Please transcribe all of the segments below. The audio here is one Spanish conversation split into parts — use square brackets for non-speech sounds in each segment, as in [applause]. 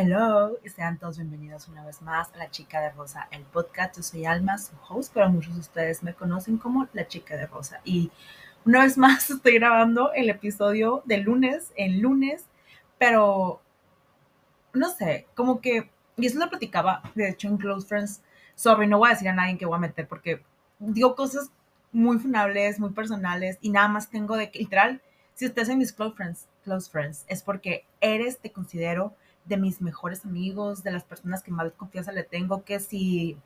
Hello, sean todos bienvenidos una vez más a La Chica de Rosa, el podcast. Yo soy Alma, su host, pero muchos de ustedes me conocen como La Chica de Rosa. Y una vez más [laughs] estoy grabando el episodio de lunes en lunes, pero no sé, como que, y eso lo platicaba, de hecho, en Close Friends. Sorry, no voy a decir a nadie que voy a meter porque digo cosas muy funables, muy personales y nada más tengo de que, literal, si ustedes son mis close friends, close friends, es porque eres, te considero de mis mejores amigos, de las personas que más confianza le tengo, que si,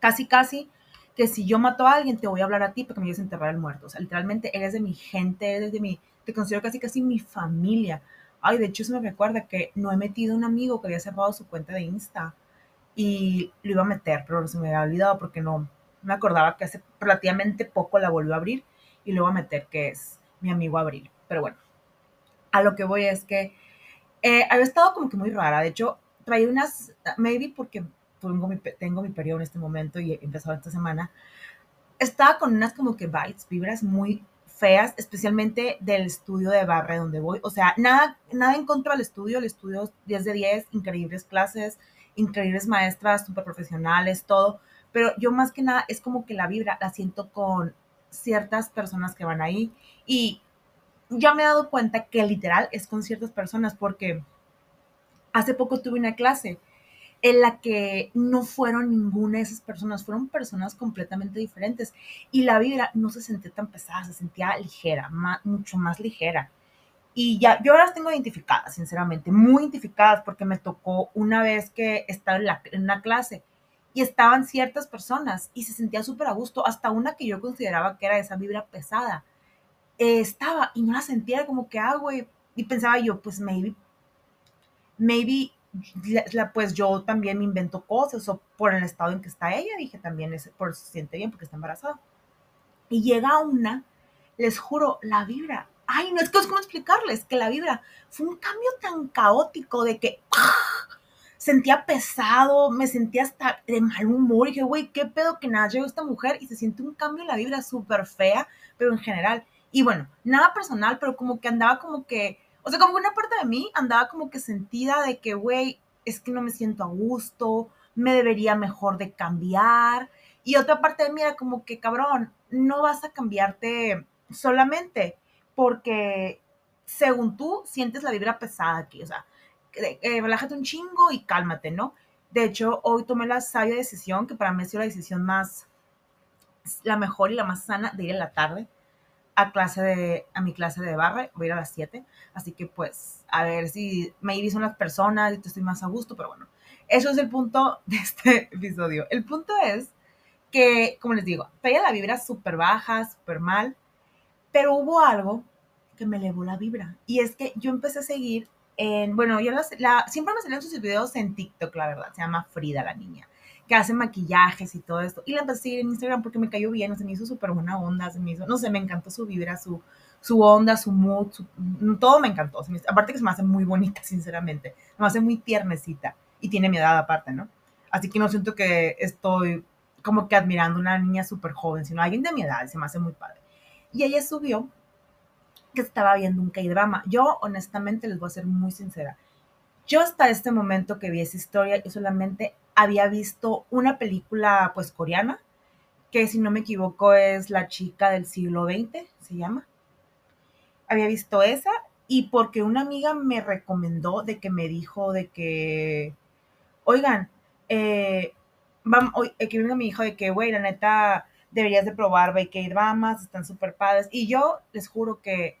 casi, casi, que si yo mato a alguien, te voy a hablar a ti porque me ayudes a enterrar al muerto. O sea, literalmente eres de mi gente, eres de mi, te considero casi, casi mi familia. Ay, de hecho, eso me recuerda que no he metido un amigo que había cerrado su cuenta de Insta y lo iba a meter, pero se me había olvidado porque no me acordaba que hace relativamente poco la volvió a abrir y lo iba a meter, que es mi amigo Abril. Pero bueno, a lo que voy es que eh, había estado como que muy rara. De hecho, traía unas, maybe porque tengo mi, tengo mi periodo en este momento y he empezado esta semana. Estaba con unas como que vibes, vibras muy feas, especialmente del estudio de barra donde voy. O sea, nada, nada en contra del estudio. El estudio 10 de 10, increíbles clases, increíbles maestras, súper profesionales, todo. Pero yo más que nada es como que la vibra la siento con ciertas personas que van ahí. Y ya me he dado cuenta que literal es con ciertas personas porque hace poco tuve una clase en la que no fueron ninguna de esas personas, fueron personas completamente diferentes y la vibra no se sentía tan pesada, se sentía ligera, mucho más ligera. Y ya, yo las tengo identificadas, sinceramente, muy identificadas porque me tocó una vez que estaba en, en una clase y estaban ciertas personas y se sentía súper a gusto, hasta una que yo consideraba que era esa vibra pesada eh, estaba y no la sentía como que, ah, y pensaba yo, pues maybe, maybe, la, pues yo también me invento cosas o por el estado en que está ella, dije también, es, por se siente bien porque está embarazada. Y llega una, les juro, la vibra, ay, no es que es como explicarles, que la vibra fue un cambio tan caótico de que sentía pesado, me sentía hasta de mal humor, y dije, güey, qué pedo que nada, llegó esta mujer y se siente un cambio en la vibra súper fea, pero en general. Y bueno, nada personal, pero como que andaba como que, o sea, como una parte de mí andaba como que sentida de que, güey, es que no me siento a gusto, me debería mejor de cambiar. Y otra parte de mí era como que, cabrón, no vas a cambiarte solamente porque, según tú, sientes la vibra pesada aquí. O sea, eh, relájate un chingo y cálmate, ¿no? De hecho, hoy tomé la sabia decisión, que para mí ha sido la decisión más, la mejor y la más sana de ir en la tarde a clase de, a mi clase de barra, voy a ir a las 7, así que pues a ver si me son las personas y te estoy más a gusto, pero bueno, eso es el punto [laughs] de este episodio. El punto es que, como les digo, traía la vibra súper baja, súper mal, pero hubo algo que me elevó la vibra y es que yo empecé a seguir en, bueno, yo la, siempre me salían sus videos en TikTok, la verdad, se llama Frida la niña que hace maquillajes y todo esto. Y la empecé a en Instagram porque me cayó bien, se me hizo súper buena onda, se me hizo, no sé, me encantó su vibra, su, su onda, su mood, todo me encantó. aparte que se me hace muy bonita, [laughs] sinceramente. Me hace muy tiernecita y tiene mi edad aparte, ¿no? Así que no siento que estoy como que admirando una niña súper joven, sino alguien de mi edad, se me hace muy padre. Y ella subió que estaba viendo un K-drama. Yo, honestamente, les voy a ser muy sincera. Yo hasta este momento que vi esa historia, yo solamente había visto una película pues coreana, que si no me equivoco es La chica del siglo XX, se llama. Había visto esa y porque una amiga me recomendó de que me dijo de que, oigan, eh, vamos, que venga mi hijo de que, güey, la neta, deberías de probar BK Dramas, están súper padres. Y yo les juro que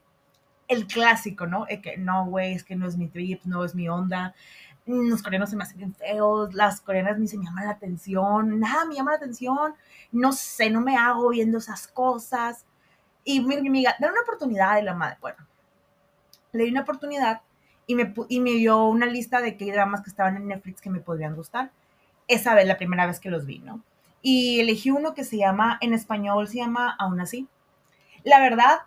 el clásico, ¿no? De que no, güey, es que no es mi trip, no es mi onda los coreanos se me hacen bien feos, las coreanas ni se me llaman la atención, nada me llama la atención, no sé, no me hago viendo esas cosas. Y mi, amiga, dale una oportunidad de la madre. Bueno, le di una oportunidad y me, y me dio una lista de qué dramas que estaban en Netflix que me podrían gustar. Esa vez, la primera vez que los vi, ¿no? Y elegí uno que se llama, en español se llama Aún así. La verdad,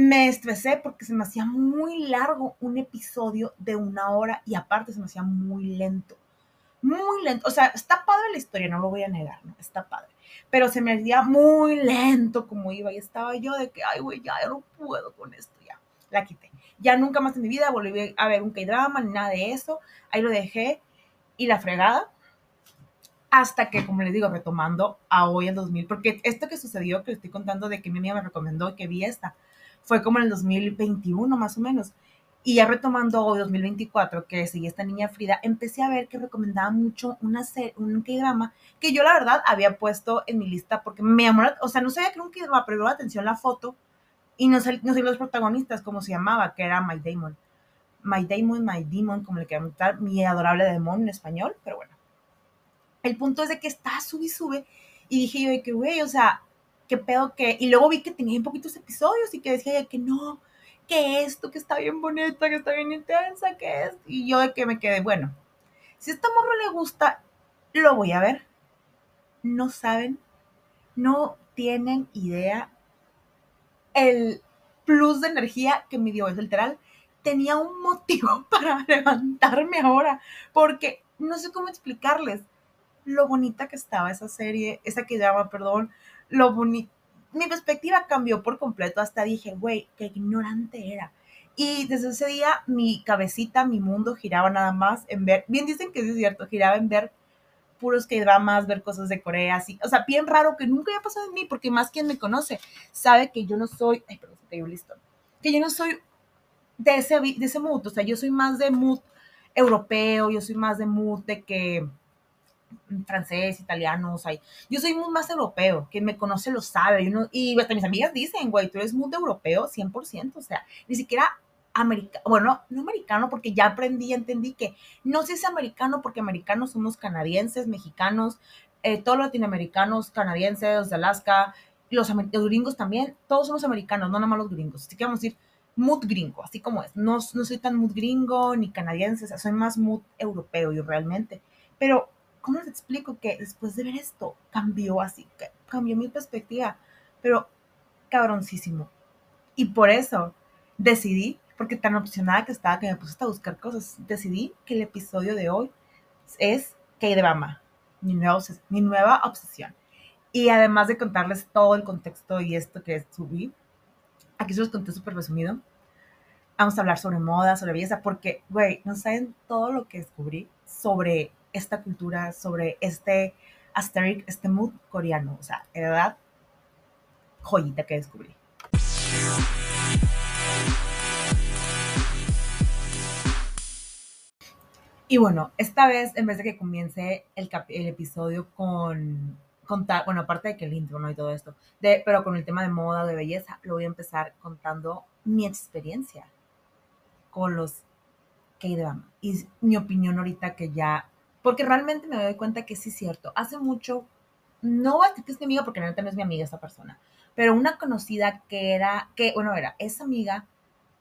me estresé porque se me hacía muy largo un episodio de una hora y aparte se me hacía muy lento. Muy lento. O sea, está padre la historia, no lo voy a negar, ¿no? Está padre. Pero se me hacía muy lento como iba y estaba yo de que, ay, güey, ya, no puedo con esto, ya. La quité. Ya nunca más en mi vida volví a ver un K-drama ni nada de eso. Ahí lo dejé y la fregada. Hasta que, como les digo, retomando a hoy en 2000, porque esto que sucedió, que estoy contando de que mi amiga me recomendó que vi esta, fue como en el 2021 más o menos. Y ya retomando hoy, 2024, que seguí esta niña Frida, empecé a ver que recomendaba mucho una serie, un K-drama que yo la verdad había puesto en mi lista porque me llamó, o sea, no sabía que era un K-drama, pero la atención la foto y no sé, no sé los protagonistas, como se llamaba, que era My Damon. My Damon, My Demon, como le querían dar, mi adorable demonio en español, pero bueno. El punto es de que está sube sube y dije yo de que, güey, o sea, qué pedo que... Y luego vi que tenía poquitos episodios y que decía de que no, que esto, que está bien bonita, que está bien intensa, que es... Y yo de que me quedé, bueno, si a esta morra le gusta, lo voy a ver. No saben, no tienen idea el plus de energía que me dio, es literal. Tenía un motivo [laughs] para levantarme ahora, porque no sé cómo explicarles lo bonita que estaba esa serie, esa que llama, perdón, lo bonito. Mi perspectiva cambió por completo, hasta dije, güey, qué ignorante era. Y desde ese día mi cabecita, mi mundo giraba nada más en ver, bien dicen que es cierto, giraba en ver puros que dramas, ver cosas de Corea, así, o sea, bien raro que nunca haya pasado en mí, porque más quien me conoce sabe que yo no soy, ay, perdón, te listo, que yo no soy de ese, de ese mood, o sea, yo soy más de mood europeo, yo soy más de mood de que francés, italiano, o sea, yo soy muy más europeo, que me conoce lo sabe, y, y hasta mis amigas dicen, güey, tú eres muy europeo 100%, o sea, ni siquiera americano, bueno, no americano porque ya aprendí, entendí que no sé si es americano porque americanos somos canadienses, mexicanos, eh, todos latinoamericanos, canadienses, de Alaska, los, los, gringos también, todos somos americanos, no nada más los gringos, así que vamos a decir mood gringo, así como es, no, no soy tan mood gringo ni canadiense, o sea, soy más mood europeo yo realmente, pero ¿cómo les explico que después de ver esto cambió así, cambió mi perspectiva, pero cabroncísimo, y por eso decidí porque tan opcionada que estaba que me puse a buscar cosas, decidí que el episodio de hoy es K-drama, mi, mi nueva obsesión. Y además de contarles todo el contexto y esto que subí, aquí se los conté súper resumido. Vamos a hablar sobre moda, sobre belleza, porque, güey, no saben todo lo que descubrí sobre esta cultura, sobre este aesthetic, este mood coreano. O sea, de verdad, joyita que descubrí. Y bueno, esta vez, en vez de que comience el, el episodio con, contar, bueno, aparte de que el intro, ¿no? Y todo esto, de, pero con el tema de moda, de belleza, lo voy a empezar contando mi experiencia con los K-drama. Y mi opinión ahorita que ya, porque realmente me doy cuenta que sí es cierto. Hace mucho, no voy a decir que es mi amiga, porque realmente no es mi amiga esa persona, pero una conocida que era, que, bueno, era, esa amiga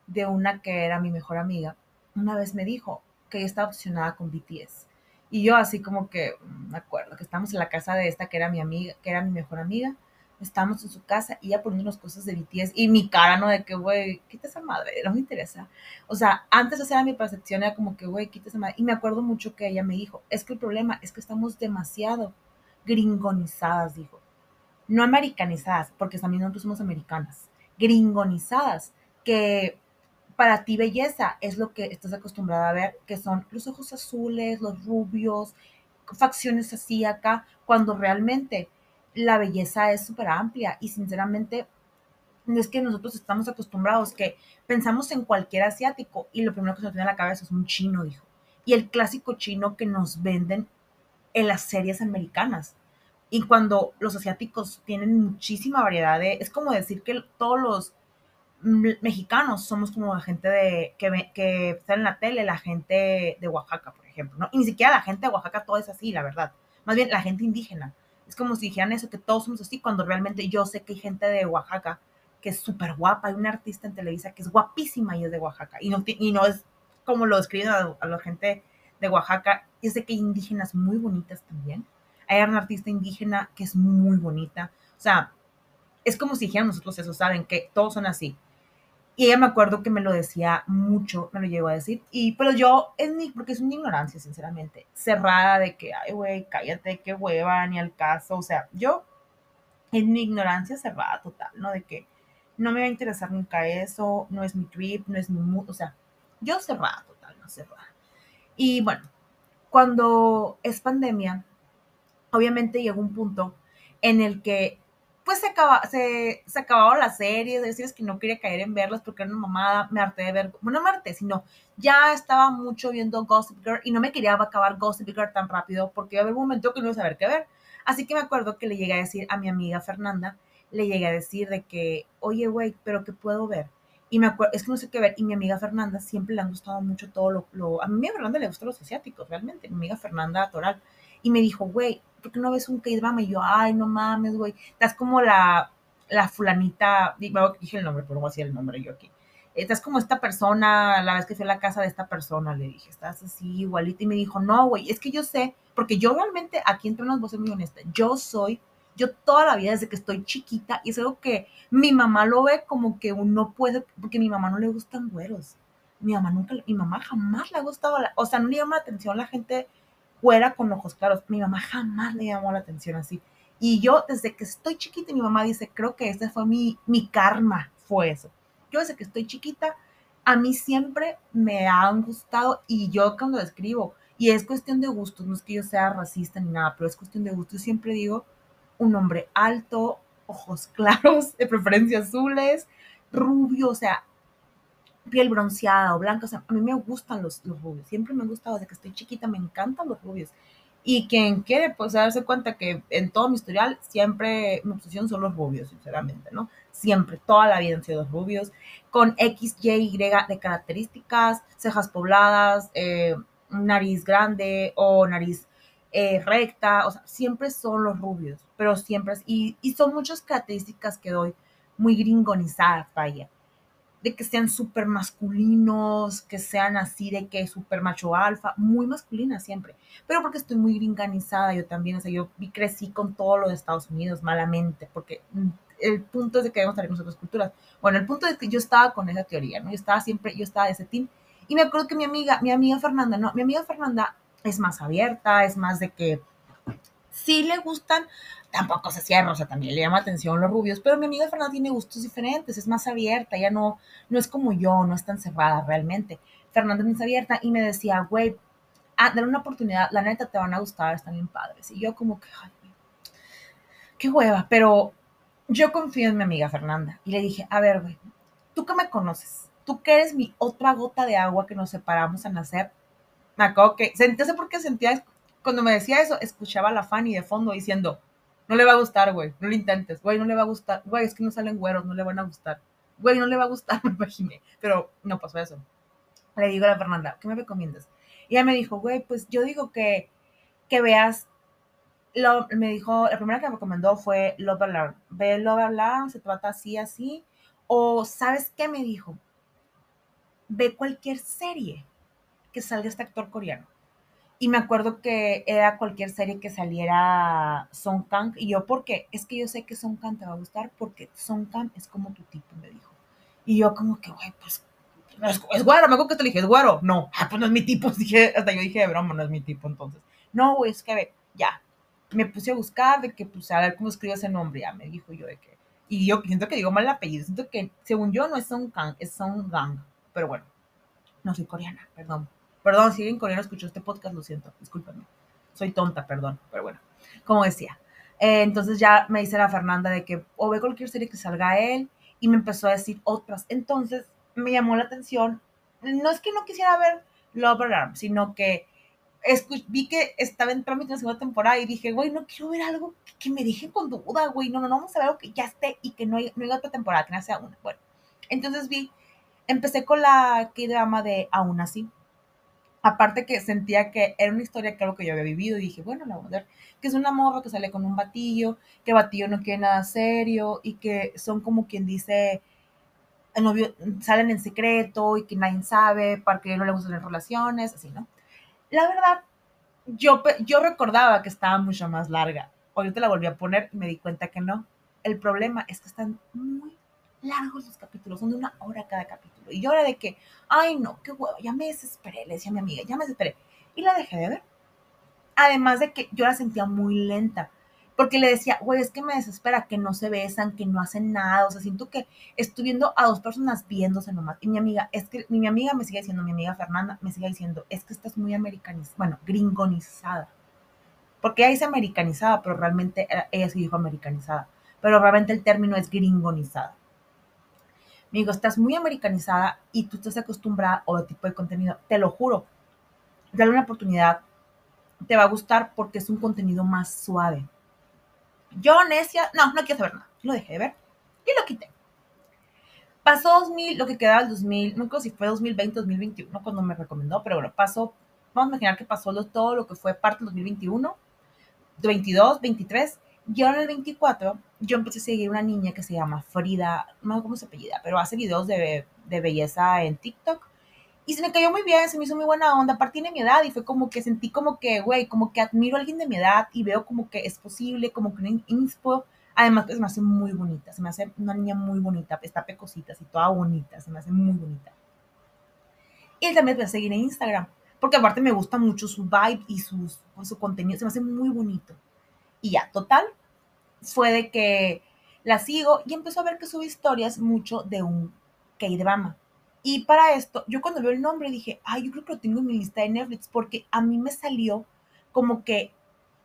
de una que era mi mejor amiga, una vez me dijo, que ella estaba obsesionada con BTS. Y yo así como que, mm, me acuerdo, que estábamos en la casa de esta que era mi amiga, que era mi mejor amiga, estábamos en su casa y ella poniendo unas cosas de BTS y mi cara, ¿no? De que, güey, quita esa madre, no me interesa. O sea, antes esa era mi percepción, era como que, güey, quita esa madre. Y me acuerdo mucho que ella me dijo, es que el problema es que estamos demasiado gringonizadas, dijo. No americanizadas, porque también nosotros somos americanas, gringonizadas, que para ti belleza es lo que estás acostumbrada a ver, que son los ojos azules, los rubios, facciones así acá, cuando realmente la belleza es súper amplia y sinceramente es que nosotros estamos acostumbrados que pensamos en cualquier asiático y lo primero que se nos viene a la cabeza es un chino, dijo. Y el clásico chino que nos venden en las series americanas. Y cuando los asiáticos tienen muchísima variedad de... Es como decir que todos los mexicanos somos como la gente de, que, que está en la tele, la gente de Oaxaca, por ejemplo, ¿no? Y ni siquiera la gente de Oaxaca todo es así, la verdad. Más bien la gente indígena. Es como si dijeran eso, que todos somos así, cuando realmente yo sé que hay gente de Oaxaca que es súper guapa. Hay una artista en Televisa que es guapísima y es de Oaxaca. Y no, y no es como lo escriben a, la gente de Oaxaca. Es de que hay indígenas muy bonitas también. Hay una artista indígena que es muy bonita. O sea, es como si dijeran nosotros eso, ¿saben? Que todos son así. Y ella me acuerdo que me lo decía mucho, me lo llegó a decir. Y, pero yo, es mi, porque es una ignorancia, sinceramente, cerrada de que, ay, güey, cállate, qué hueva, ni al caso. O sea, yo, en mi ignorancia cerrada total, ¿no? De que no me va a interesar nunca eso, no es mi trip, no es mi mood, o sea, yo cerrada, total, no cerrada. Y bueno, cuando es pandemia, obviamente llegó un punto en el que pues se, acaba, se, se acabaron las series, decir que no quería caer en verlas porque era una mamada, me harté de ver, bueno, no me harté, sino ya estaba mucho viendo Gossip Girl y no me quería acabar Gossip Girl tan rápido porque iba a haber un momento que no iba a saber qué ver. Así que me acuerdo que le llegué a decir a mi amiga Fernanda, le llegué a decir de que, oye, güey, pero ¿qué puedo ver? Y me acuerdo, es que no sé qué ver, y mi amiga Fernanda siempre le han gustado mucho todo lo, lo a mí a Fernanda le gustan los asiáticos, realmente, mi amiga Fernanda Toral, y me dijo, güey, ¿por qué no ves un K-drama? Y yo, ay, no mames, güey, estás como la, la fulanita, dije el nombre, pero no voy a decir el nombre yo aquí. Estás como esta persona, la vez que fui a la casa de esta persona, le dije, estás así igualita. Y me dijo, no, güey, es que yo sé, porque yo realmente, aquí entre nos voy a ser muy honesta, yo soy, yo toda la vida, desde que estoy chiquita, y es algo que mi mamá lo ve como que uno puede, porque a mi mamá no le gustan güeros. Mi mamá nunca, mi mamá jamás le ha gustado, o sea, no le llama la atención la gente fuera con ojos claros. Mi mamá jamás le llamó la atención así. Y yo desde que estoy chiquita, mi mamá dice, creo que ese fue mi, mi karma, fue eso. Yo desde que estoy chiquita, a mí siempre me han gustado y yo cuando escribo, y es cuestión de gustos, no es que yo sea racista ni nada, pero es cuestión de gustos, siempre digo un hombre alto, ojos [laughs] claros, de preferencia azules, rubio, o sea, piel bronceada o blanca. O sea, a mí me gustan los, rubios. Siempre me han gustado desde que estoy chiquita, me encantan los rubios. Y quien quiere, pues, darse cuenta que en todo mi historial siempre mi obsesión son los rubios, sinceramente, ¿no? Siempre, toda la vida han sido los rubios, con X, Y, Y de características, cejas pobladas, eh, nariz grande o nariz eh, recta, o sea, siempre son los rubios, pero siempre, y, y son muchas características que doy muy gringonizadas, vaya de que sean súper masculinos, que sean así de que súper macho alfa, muy masculina siempre, pero porque estoy muy gringanizada yo también, o sea, yo crecí con todo lo de Estados Unidos malamente, porque mm, el punto es de que debemos tener otras culturas. Bueno, el punto es que yo estaba con esa teoría, ¿no? Yo estaba siempre, yo estaba de ese team, y me acuerdo que mi amiga, mi amiga Fernanda, no, mi amiga Fernanda es más abierta, es más de que sí le gustan tampoco se cierra, o sea, también le llama atención los rubios, pero mi amiga Fernanda tiene gustos diferentes, es más abierta, ella no, no es como yo, no es tan cerrada realmente. Fernanda es más abierta y me decía, güey, ah, dale una oportunidad, la neta te van a gustar, están bien padres. Y yo como que, ay, qué hueva, pero yo confío en mi amiga Fernanda y le dije, a ver, güey, tú que me conoces, tú que eres mi otra gota de agua que nos separamos a nacer, me acuerdo que, no sé por qué sentía, cuando me decía eso, escuchaba a la Fanny de fondo diciendo, no le va a gustar, güey. No lo intentes. Güey, no le va a gustar. Güey, es que no salen güeros, no le van a gustar. Güey, no le va a gustar, [laughs] me imaginé. Pero no pasó eso. Le digo a la Fernanda, ¿qué me recomiendas? Y ella me dijo, güey, pues yo digo que, que veas. Lo, me dijo, la primera que me recomendó fue Love Alarm. Ve Love Alarm, se trata así, así. O, ¿sabes qué me dijo? Ve cualquier serie que salga este actor coreano y me acuerdo que era cualquier serie que saliera Song Kang. Y yo, ¿por qué? Es que yo sé que Song Kang te va a gustar porque Song Kang es como tu tipo, me dijo. Y yo como que, güey, pues, es, es güero. Me acuerdo que te dije, ¿es güero? No, [laughs] ah, pues no es mi tipo. [laughs] Dije, hasta yo dije de broma, no es mi tipo entonces. No, güey, es que, ya. Me puse a buscar de que, pues, a ver cómo escribo ese nombre. Ya me dijo yo de que. Y yo siento que digo mal el apellido. Siento que, según yo, no es Song Kang, es Song Gang. Pero bueno, no soy coreana, perdón. Perdón, si alguien coreano escuchó este podcast, lo siento, discúlpenme. Soy tonta, perdón, pero bueno, como decía. Eh, entonces ya me dice la Fernanda de que o ve cualquier serie que salga él y me empezó a decir otras. Entonces me llamó la atención. No es que no quisiera ver Love Alarm, sino que vi que estaba en trámite la segunda temporada y dije, güey, no quiero ver algo que, me deje con duda, güey. No, no, no, vamos a ver algo que ya esté y que no haya, no otra temporada, que no sea una. Bueno, entonces vi, empecé con la que drama de Aún así aparte que sentía que era una historia que que yo había vivido y dije, bueno, la voy a ver, que es una morra que sale con un batillo, que batillo no quiere nada serio y que son como quien dice, el novio salen en secreto y que nadie sabe, para que no le gustan las relaciones, así, ¿no? La verdad, yo, yo recordaba que estaba mucho más larga. Ahorita la volví a poner y me di cuenta que no. El problema es que están muy largos los capítulos, son de una hora cada capítulo. Y yo era de que, ay no, qué huevo, ya me desesperé, le decía a mi amiga, ya me desesperé. Y la dejé de ver. Además de que yo la sentía muy lenta. porque le decía, güey, es que me desespera que no se besan, que no hacen nada, o sea, siento que estoy viendo a dos personas viéndose nomás. Y mi amiga, es que mi amiga me sigue diciendo, mi amiga Fernanda me sigue diciendo, es que estás muy americanizada, bueno, gringonizada. Porque ella dice americanizada, pero realmente ella sí dijo americanizada. Pero realmente el término es gringonizada. Me digo, estás muy americanizada y tú estás acostumbrada a otro tipo de contenido. Te lo juro. Dale una oportunidad. Te va a gustar porque es un contenido más suave yo, necia, no, no quiero saber nada. Lo dejé de ver y lo quité. Pasó 2000, lo que quedaba el 2000, no sé si fue 2020, 2021 cuando me recomendó, pero bueno, pasó, vamos a imaginar que pasó todo lo que fue parte del 2021, 22, 23, y ahora en el 24 yo empecé a seguir una niña que se llama Frida, no sé cómo se apellida, pero hace videos de, de belleza en TikTok y se me cayó muy bien, se me hizo muy buena onda, aparte tiene mi edad y fue como que sentí como que, güey, como que admiro a alguien de mi edad y veo como que es posible, como que un inspo, además pues, se me hace muy bonita, se me hace una niña muy bonita, está pecosita, así toda bonita, se me hace muy bonita. Y también me a seguir en Instagram, porque aparte me gusta mucho su vibe y sus, su contenido, se me hace muy bonito. Y ya, total, fue de que la sigo y empezó a ver que sube historias mucho de un K-drama. Y para esto, yo cuando veo el nombre dije, ay, yo creo que lo tengo en mi lista de Netflix, porque a mí me salió como que,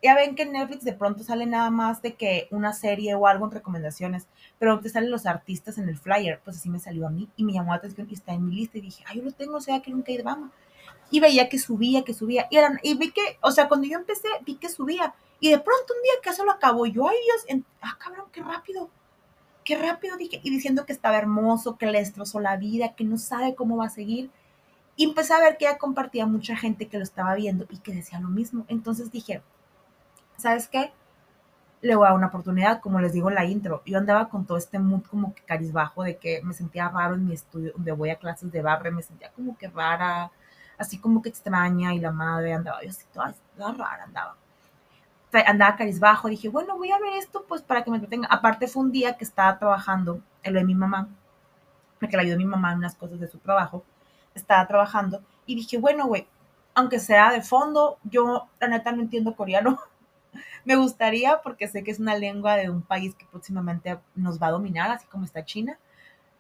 ya ven que en Netflix de pronto sale nada más de que una serie o algo en recomendaciones, pero te salen los artistas en el flyer, pues así me salió a mí y me llamó la atención y está en mi lista y dije, ay, yo lo tengo, o sea, que nunca drama. Y veía que subía, que subía, y, eran, y vi que, o sea, cuando yo empecé, vi que subía, y de pronto un día que eso lo acabó, yo, ay Dios, ah, cabrón, qué rápido qué rápido dije, y diciendo que estaba hermoso, que le destrozó la vida, que no sabe cómo va a seguir. Y empecé a ver que ella compartía mucha gente que lo estaba viendo y que decía lo mismo. Entonces dije, ¿sabes qué? Le voy a dar una oportunidad, como les digo en la intro. Yo andaba con todo este mood como que carizbajo de que me sentía raro en mi estudio, donde voy a clases de barre, me sentía como que rara, así como que extraña y la madre andaba yo así toda rara andaba andaba carizbajo, dije, bueno, voy a ver esto pues para que me entretenga. Aparte fue un día que estaba trabajando en lo de mi mamá, que le ayudó a mi mamá en unas cosas de su trabajo, estaba trabajando y dije, bueno, güey, aunque sea de fondo, yo la neta no entiendo coreano. [laughs] me gustaría porque sé que es una lengua de un país que próximamente nos va a dominar, así como está China.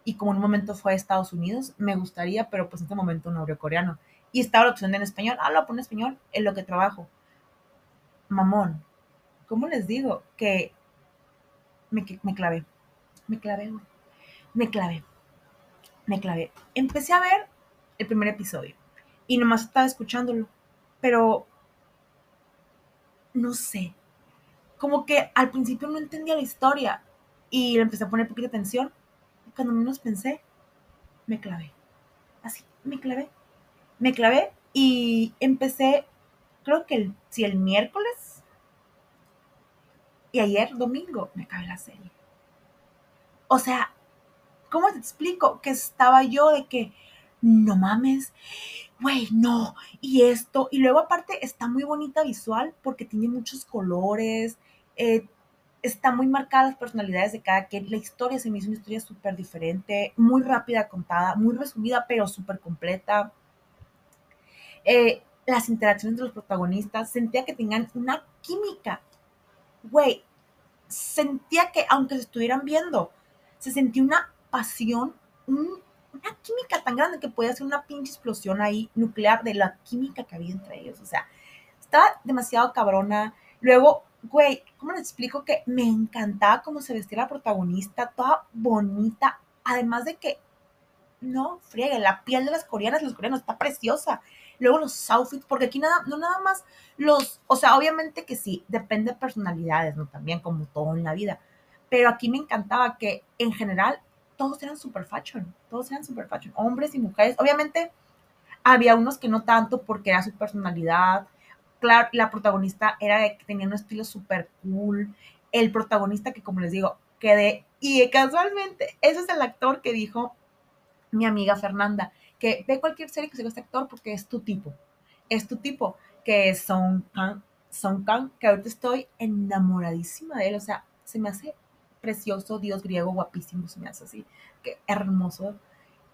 Y como en un momento fue Estados Unidos, me gustaría, pero pues en este momento no hablo coreano. Y estaba la opción en español, ah, lo pongo español, en lo que trabajo mamón. ¿Cómo les digo? Que me, me clavé. Me clavé, Me clavé. Me clavé. Empecé a ver el primer episodio y nomás estaba escuchándolo, pero no sé. Como que al principio no entendía la historia y le empecé a poner poquita atención. Y cuando menos pensé, me clavé. Así, me clavé. Me clavé y empecé creo que el, si el miércoles y ayer domingo me acabé la serie. O sea, ¿cómo te explico? Que estaba yo de que, no mames, güey, no, y esto, y luego aparte está muy bonita visual porque tiene muchos colores, eh, está muy marcada las personalidades de cada quien, la historia se me hizo una historia súper diferente, muy rápida contada, muy resumida, pero súper completa. Eh, las interacciones de los protagonistas, sentía que tenían una química. Güey, sentía que aunque se estuvieran viendo, se sentía una pasión, una química tan grande que podía ser una pinche explosión ahí nuclear de la química que había entre ellos. O sea, estaba demasiado cabrona. Luego, güey, ¿cómo les explico que me encantaba cómo se vestía la protagonista, toda bonita, además de que no friegue, la piel de las coreanas, los coreanos está preciosa luego los outfits, porque aquí nada, no nada más los, o sea, obviamente que sí, depende de personalidades, ¿no? También como todo en la vida, pero aquí me encantaba que en general todos eran super fashion, todos eran super fashion, hombres y mujeres, obviamente había unos que no tanto porque era su personalidad, claro, la protagonista era que tenía un estilo súper cool, el protagonista que como les digo, quedé, y casualmente, ese es el actor que dijo mi amiga Fernanda, que ve cualquier serie que se este actor porque es tu tipo. Es tu tipo, que es Kang, Song Kang, que ahorita estoy enamoradísima de él. O sea, se me hace precioso, dios griego, guapísimo, se me hace así, que hermoso.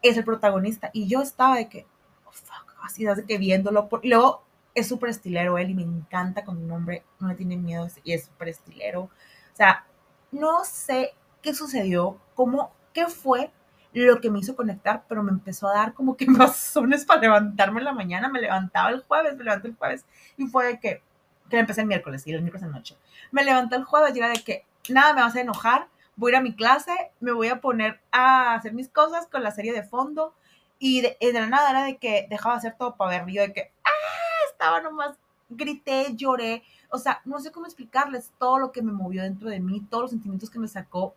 Es el protagonista. Y yo estaba de que, oh, fuck, así, de que viéndolo. y luego es súper estilero él y me encanta con un hombre, no le tiene miedo y es súper estilero. O sea, no sé qué sucedió, cómo, qué fue lo que me hizo conectar, pero me empezó a dar como que [laughs] razones para levantarme en la mañana. Me levantaba el jueves, me levanté el jueves y fue de que, que empecé el miércoles y el miércoles de noche. Me levanté el jueves y era de que nada me vas a enojar, voy a ir a mi clase, me voy a poner a hacer mis cosas con la serie de fondo y de, de la nada era de que dejaba de hacer todo para ver, yo de que, ah, estaba nomás, grité, lloré, o sea, no sé cómo explicarles todo lo que me movió dentro de mí, todos los sentimientos que me sacó.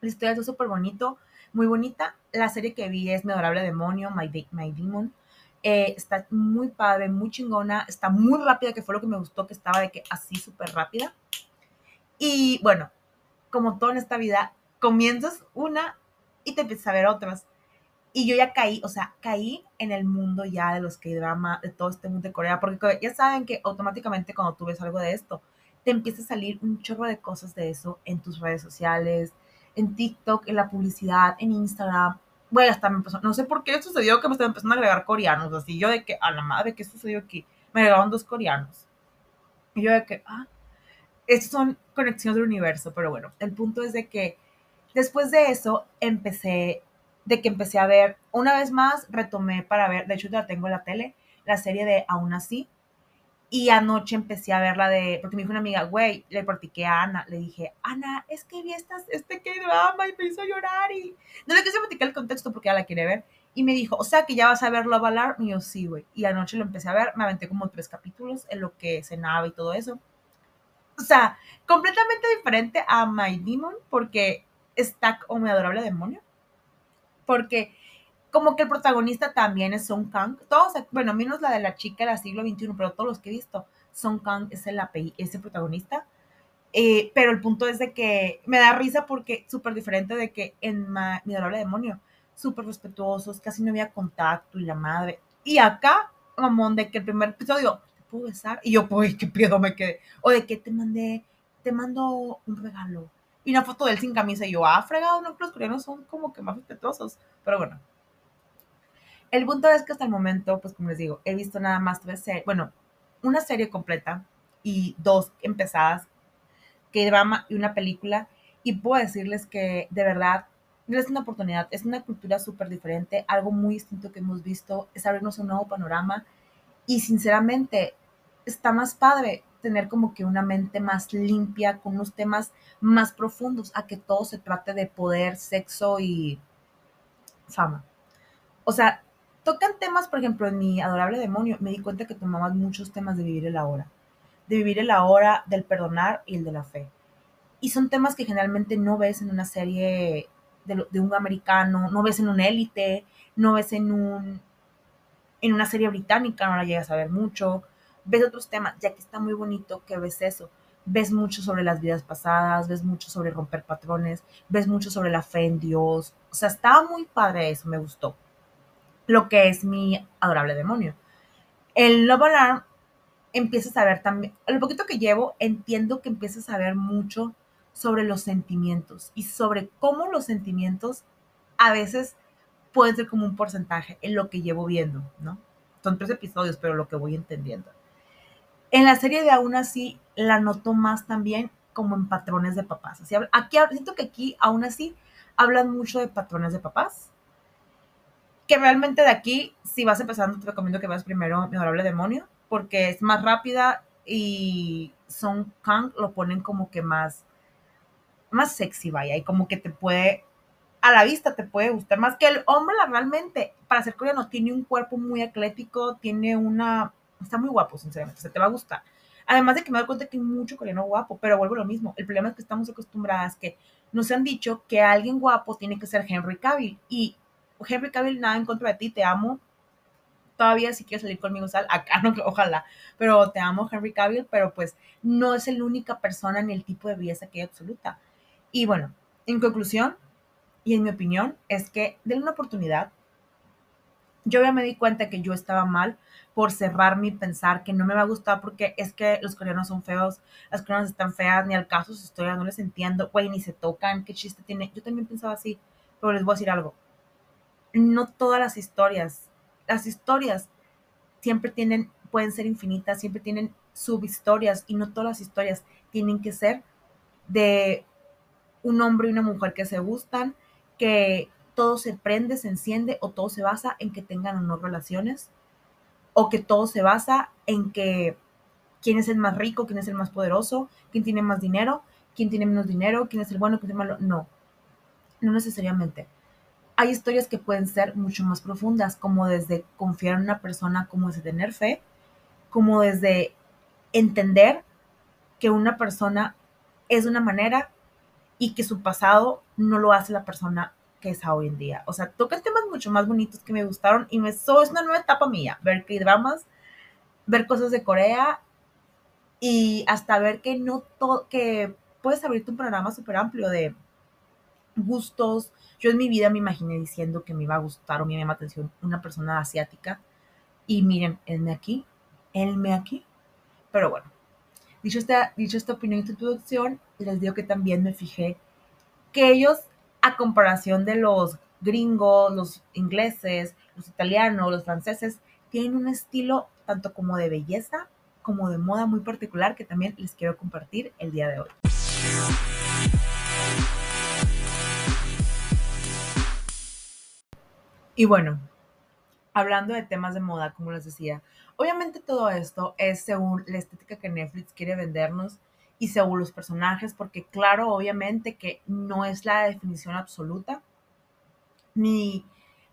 La historia es súper bonito, muy bonita. La serie que vi es Mi Adorable Demonio, My, Demon. Eh, está muy padre, muy chingona, está muy rápida, que fue lo que me gustó, que estaba de que así súper rápida. Y bueno, como todo en esta vida, comienzas una y te empiezas a ver otras. Y yo ya caí, o sea, caí en el mundo ya de los que drama, de todo este mundo de Corea, porque ya saben que automáticamente cuando tú ves algo de esto, te empieza a salir un chorro de cosas de eso en tus redes sociales, en TikTok, en la publicidad, en Instagram. Bueno, hasta me empezó, no sé por qué sucedió que me estaban empezando a agregar coreanos, así yo de que, a la madre, ¿qué sucedió aquí? Me agregaban dos coreanos. Y yo de que, ah, estas son conexiones del universo, pero bueno, el punto es de que después de eso empecé de que empecé a ver, una vez más retomé para ver, de hecho ya tengo en la tele, la serie de Aún así. Y anoche empecé a ver la de, porque me dijo una amiga, güey, le platiqué a Ana, le dije, Ana, es que vi estas, este que drama y me hizo llorar y no le quise platicar el contexto porque ya la quiere ver. Y me dijo, o sea que ya vas a ver Love Alarm. Y yo, sí, güey. Y anoche lo empecé a ver, me aventé como tres capítulos en lo que cenaba y todo eso. O sea, completamente diferente a My Demon porque está como mi adorable demonio porque como que el protagonista también es Song Kang. Todos, bueno, menos la de la chica del siglo XXI, pero todos los que he visto, Song Kang es el, ese protagonista. Eh, pero el punto es de que me da risa porque súper diferente de que en Mi Adorable Demonio, súper respetuosos, casi no había contacto y la madre. Y acá, mamón, de que el primer episodio, ¿te puedo besar? Y yo, pues, qué pedo me quedé. O de que te mandé, te mando un regalo y una foto de él sin camisa. Yo, ah, fregado, no, los coreanos son como que más respetuosos. Pero bueno. El punto es que hasta el momento, pues como les digo, he visto nada más tres series, bueno, una serie completa y dos empezadas, que drama y una película. Y puedo decirles que de verdad es una oportunidad, es una cultura súper diferente, algo muy distinto que hemos visto, es abrirnos un nuevo panorama. Y sinceramente, está más padre tener como que una mente más limpia, con unos temas más profundos, a que todo se trate de poder, sexo y fama. O sea, tocan temas, por ejemplo, en mi adorable demonio, me di cuenta que tomaban muchos temas de vivir el ahora, de vivir el ahora, del perdonar y el de la fe. Y son temas que generalmente no ves en una serie de, un americano, no ves en un élite, no ves en un en una serie británica, no la llegas a ver mucho ves otros temas, ya que está muy bonito que ves eso. Ves mucho sobre las vidas pasadas, ves mucho sobre romper patrones, ves mucho sobre la fe en Dios. O sea, estaba muy padre eso, me gustó. Lo que es mi adorable demonio. El Love Alarm empiezas a ver también, lo poquito que llevo, entiendo que empiezas a ver mucho sobre los sentimientos y sobre cómo los sentimientos a veces pueden ser como un porcentaje en lo que llevo viendo, ¿no? Son tres episodios, pero lo que voy entendiendo. En la serie de aún así la noto más también como en patrones de papás. Aquí siento que aquí aún así hablan mucho de patrones de papás. Que realmente de aquí, si vas empezando, te recomiendo que veas primero Mi Adorable Demonio, porque es más rápida y Song Kang lo ponen como que más, más sexy, vaya, y como que te puede, a la vista te puede gustar más que el hombre, la, realmente, para ser coreano, tiene un cuerpo muy atlético, tiene una Está muy guapo, sinceramente, se te va a gustar. Además de que me doy cuenta que hay mucho coreano guapo, pero vuelvo a lo mismo. El problema es que estamos acostumbradas que nos han dicho que alguien guapo tiene que ser Henry Cavill. Y Henry Cavill, nada en contra de ti, te amo. Todavía si quieres salir conmigo, sal. Acá [laughs] no, ojalá. Pero te amo, Henry Cavill, pero pues no es la única persona ni el tipo de belleza que hay absoluta. Y bueno, en conclusión, y en mi opinión, es que denle una oportunidad. Yo ya me di cuenta que yo estaba mal por cerrar mi pensar que no me va a gustar porque es que los coreanos son feos, las coreanas están feas, ni al caso sus historias, no les entiendo, güey, ni se tocan, qué chiste tiene. Yo también pensaba así, pero les voy a decir algo. No todas las historias, las historias siempre tienen, pueden ser infinitas, siempre tienen subhistorias y no todas las historias tienen que ser de un hombre y una mujer que se gustan, que todo se prende, se enciende o todo se basa en que tengan o no relaciones o que todo se basa en que quién es el más rico, quién es el más poderoso, quién tiene más dinero, quién tiene menos dinero, quién es el bueno, quién es el malo. No, no necesariamente. Hay historias que pueden ser mucho más profundas, como desde confiar en una persona, como desde tener fe, como desde entender que una persona es de una manera y que su pasado no lo hace la persona que es hoy en día. O sea, tocan temas mucho más bonitos que me gustaron y me so, es una nueva etapa mía, ver que dramas, ver cosas de Corea y hasta ver que no todo, que puedes abrirte un programa súper amplio de gustos. Yo en mi vida me imaginé diciendo que me iba a gustar o me llama atención una persona asiática. Y miren, él me aquí, él me aquí. Pero bueno, dicho esta, dicho esta opinión y introducción, les digo que también me fijé que ellos, a comparación de los gringos, los ingleses, los italianos, los franceses, tienen un estilo tanto como de belleza como de moda muy particular que también les quiero compartir el día de hoy. Y bueno, hablando de temas de moda, como les decía, obviamente todo esto es según la estética que Netflix quiere vendernos y según los personajes, porque claro, obviamente que no es la definición absoluta, ni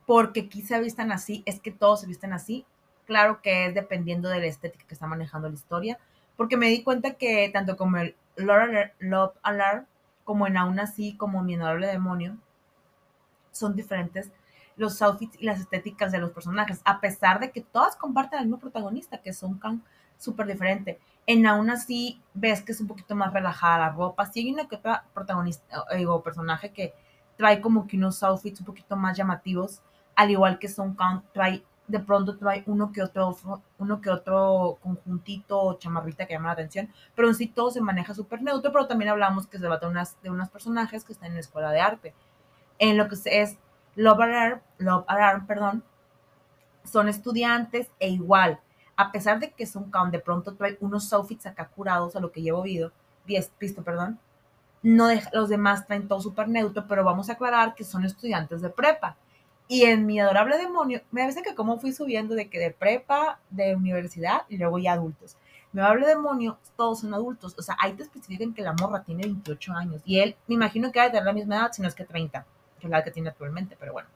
porque aquí se vistan así, es que todos se visten así, Claro que es dependiendo de la estética que está manejando la historia, porque me di cuenta que tanto como el Love Alarm, como en Aún así, como Mi Adorable Demonio, son diferentes los outfits y las estéticas de los personajes, a pesar de que todas comparten el mismo protagonista, que es un Kang súper diferente. En Aún así, ves que es un poquito más relajada la ropa. Sí hay una que otra protagonista, eh, o personaje que trae como que unos outfits un poquito más llamativos, al igual que Son Kang trae de pronto trae uno que otro, uno que otro conjuntito o chamarrita que llama la atención, pero en sí todo se maneja súper neutro, pero también hablamos que se trata unas, de unos personajes que están en la escuela de arte. En lo que es Love Alarm, Love Alarm, perdón, son estudiantes e igual, a pesar de que son de pronto trae unos outfits acá curados a lo que llevo visto, perdón, no los demás traen todo súper neutro, pero vamos a aclarar que son estudiantes de prepa y en mi adorable demonio, me parece que como fui subiendo de que de prepa, de universidad y luego ya adultos. Mi adorable demonio, todos son adultos. O sea, ahí te especifican que la morra tiene 28 años. Y él, me imagino que va a tener la misma edad, si no es que 30, que la que tiene actualmente, pero bueno.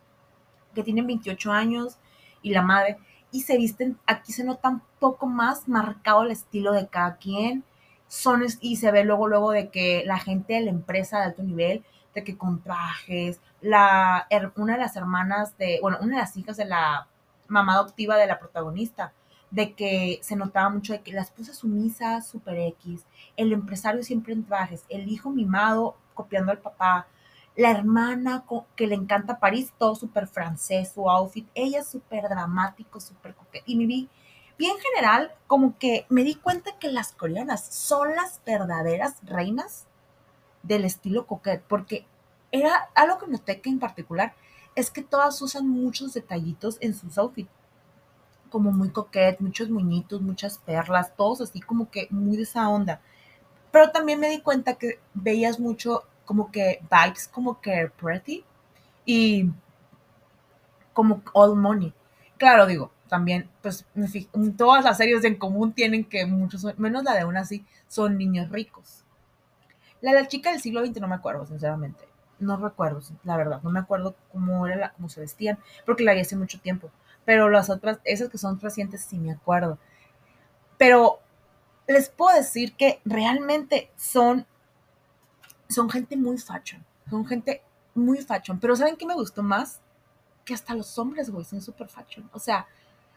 Que tienen 28 años y la madre. Y se visten, aquí se nota un poco más marcado el estilo de cada quien. Son, y se ve luego, luego de que la gente de la empresa de alto nivel de que con trajes, la, una de las hermanas de, bueno, una de las hijas de la mamá adoptiva de la protagonista, de que se notaba mucho de que la esposa sumisa, super X, el empresario siempre en trajes, el hijo mimado copiando al papá, la hermana que le encanta París, todo súper francés, su outfit, ella súper dramático, súper coqueta. Y me vi, bien general, como que me di cuenta que las coreanas son las verdaderas reinas del estilo coquette, porque era algo que noté que en particular es que todas usan muchos detallitos en sus outfits, como muy coquette, muchos muñitos, muchas perlas, todos así como que muy de esa onda. Pero también me di cuenta que veías mucho como que vibes como que pretty y como all money. Claro, digo, también, pues, todas las series en común tienen que muchos, menos la de una así, son niños ricos. La de la chica del siglo XX no me acuerdo, sinceramente. No recuerdo, la verdad. No me acuerdo cómo era la, cómo se vestían, porque la vi hace mucho tiempo. Pero las otras, esas que son recientes, sí me acuerdo. Pero les puedo decir que realmente son, son gente muy fashion. Son gente muy fashion. Pero ¿saben qué me gustó más? Que hasta los hombres, güey, son súper fashion. O sea,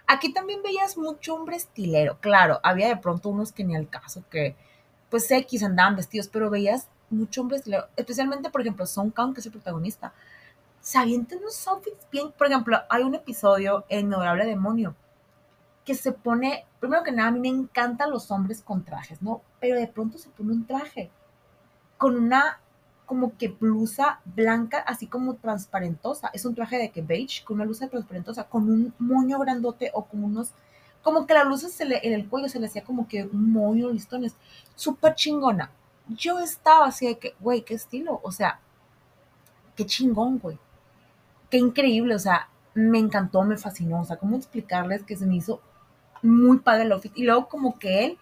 aquí también veías mucho hombre estilero. Claro, había de pronto unos que ni al caso, que pues X andaban vestidos, pero veías mucho hombres, especialmente, por ejemplo, Song Kang, que es el protagonista, se unos outfits bien, por ejemplo, hay un episodio en Notable Demonio que se pone, primero que nada, a mí me encantan los hombres con trajes, ¿no? Pero de pronto se pone un traje con una como que blusa blanca, así como transparentosa. Es un traje de que beige, con una blusa transparentosa, con un moño grandote o con unos como que la blusa en el cuello se le hacía como que moño, listones, súper chingona. Yo estaba así de que, güey, qué estilo, o sea, qué chingón, güey. Qué increíble, o sea, me encantó, me fascinó, o sea, cómo explicarles que se me hizo muy padre el outfit. Y luego como que él,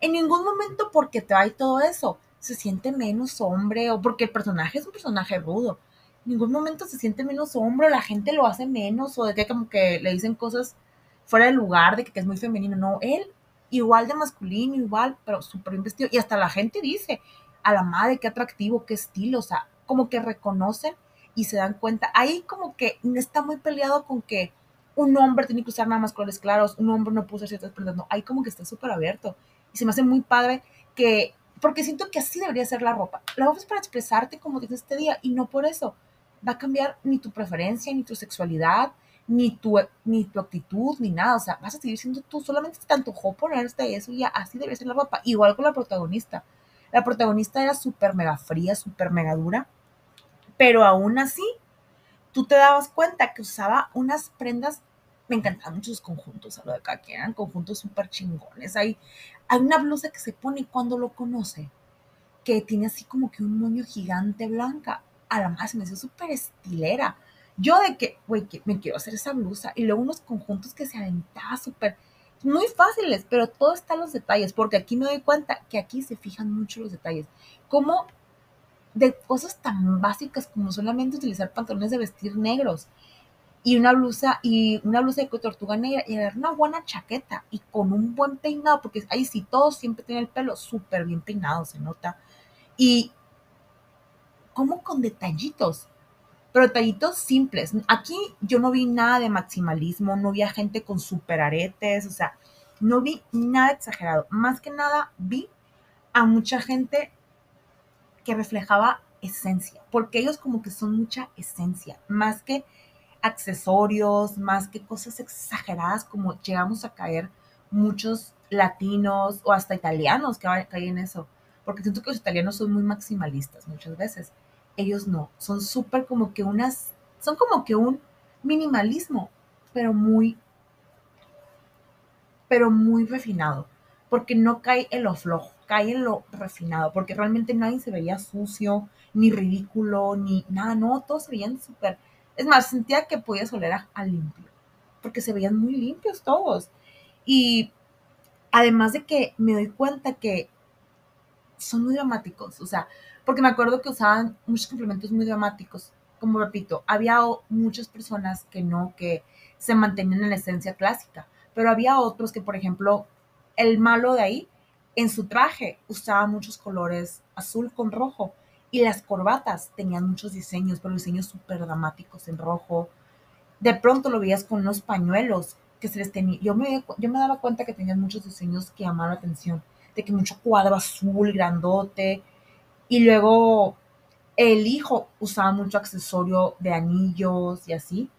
en ningún momento porque trae todo eso, se siente menos hombre o porque el personaje es un personaje rudo. En ningún momento se siente menos hombre la gente lo hace menos o de que como que le dicen cosas fuera del lugar, de que, es muy femenino. No, él igual de masculino, igual, pero súper bien vestido. Y hasta la gente dice, a la madre, qué atractivo, qué estilo, o sea, como que reconocen y se dan cuenta. Ahí como que está muy peleado con que un hombre tiene que usar nada más colores claros, un hombre no puede usar ciertas prendas, no, ahí como que está súper abierto. Y se me hace muy padre que, porque siento que así debería ser la ropa. La ropa es para expresarte como dices este día y no por eso va a cambiar ni tu preferencia, ni tu sexualidad, ni tu, ni tu actitud, ni nada. O sea, vas a seguir siendo tú. Solamente te antojó ponerte eso y ya así debe ser la ropa. Igual con la protagonista. La protagonista era súper mega fría, súper mega dura. Pero aún así, tú te dabas cuenta que usaba unas prendas. Me encantaban muchos conjuntos, a lo de acá, que eran conjuntos súper chingones. Hay, hay una blusa que se pone cuando lo conoce, que tiene así como que un moño gigante blanca. A la más me hizo súper estilera yo de que, güey, que me quiero hacer esa blusa. Y luego unos conjuntos que se aventaba súper, muy fáciles, pero todo está en los detalles, porque aquí me doy cuenta que aquí se fijan mucho los detalles. Como de cosas tan básicas como solamente utilizar pantalones de vestir negros y una blusa y una blusa de tortuga negra y una buena chaqueta y con un buen peinado, porque ahí sí todos siempre tienen el pelo súper bien peinado, se nota. Y como con detallitos pero detallitos simples. Aquí yo no vi nada de maximalismo, no vi a gente con super aretes, o sea, no vi nada exagerado. Más que nada vi a mucha gente que reflejaba esencia, porque ellos como que son mucha esencia, más que accesorios, más que cosas exageradas como llegamos a caer muchos latinos o hasta italianos que caen en eso, porque siento que los italianos son muy maximalistas muchas veces. Ellos no, son súper como que unas, son como que un minimalismo, pero muy, pero muy refinado, porque no cae en lo flojo, cae en lo refinado, porque realmente nadie se veía sucio, ni ridículo, ni nada, no, todos se veían súper, es más, sentía que podías oler a, limpio, porque se veían muy limpios todos. Y además de que me doy cuenta que son muy dramáticos, o sea, porque me acuerdo que usaban muchos complementos muy dramáticos. Como repito, había muchas personas que no, que se mantenían en la esencia clásica, pero había otros que, por ejemplo, el malo de ahí, en su traje usaba muchos colores azul con rojo y las corbatas tenían muchos diseños, pero diseños súper dramáticos en rojo. De pronto lo veías con unos pañuelos que se les tenía. Yo me, yo me daba cuenta que tenían muchos diseños que llamaban la atención, de que mucho cuadro azul, grandote, y luego el hijo usaba mucho accesorio de anillos y así.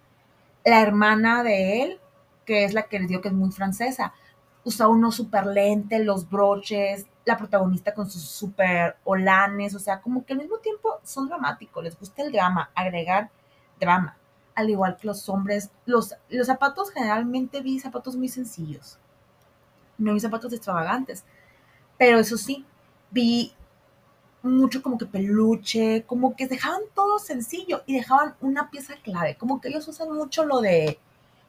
La hermana de él, que es la que les digo que es muy francesa, usaba unos super lentes, los broches, la protagonista con sus super olanes, o sea, como que al mismo tiempo son dramáticos, les gusta el drama, agregar drama, al igual que los hombres, los, los zapatos generalmente vi zapatos muy sencillos, no vi zapatos extravagantes, pero eso sí, vi mucho como que peluche, como que dejaban todo sencillo y dejaban una pieza clave, como que ellos usan mucho lo de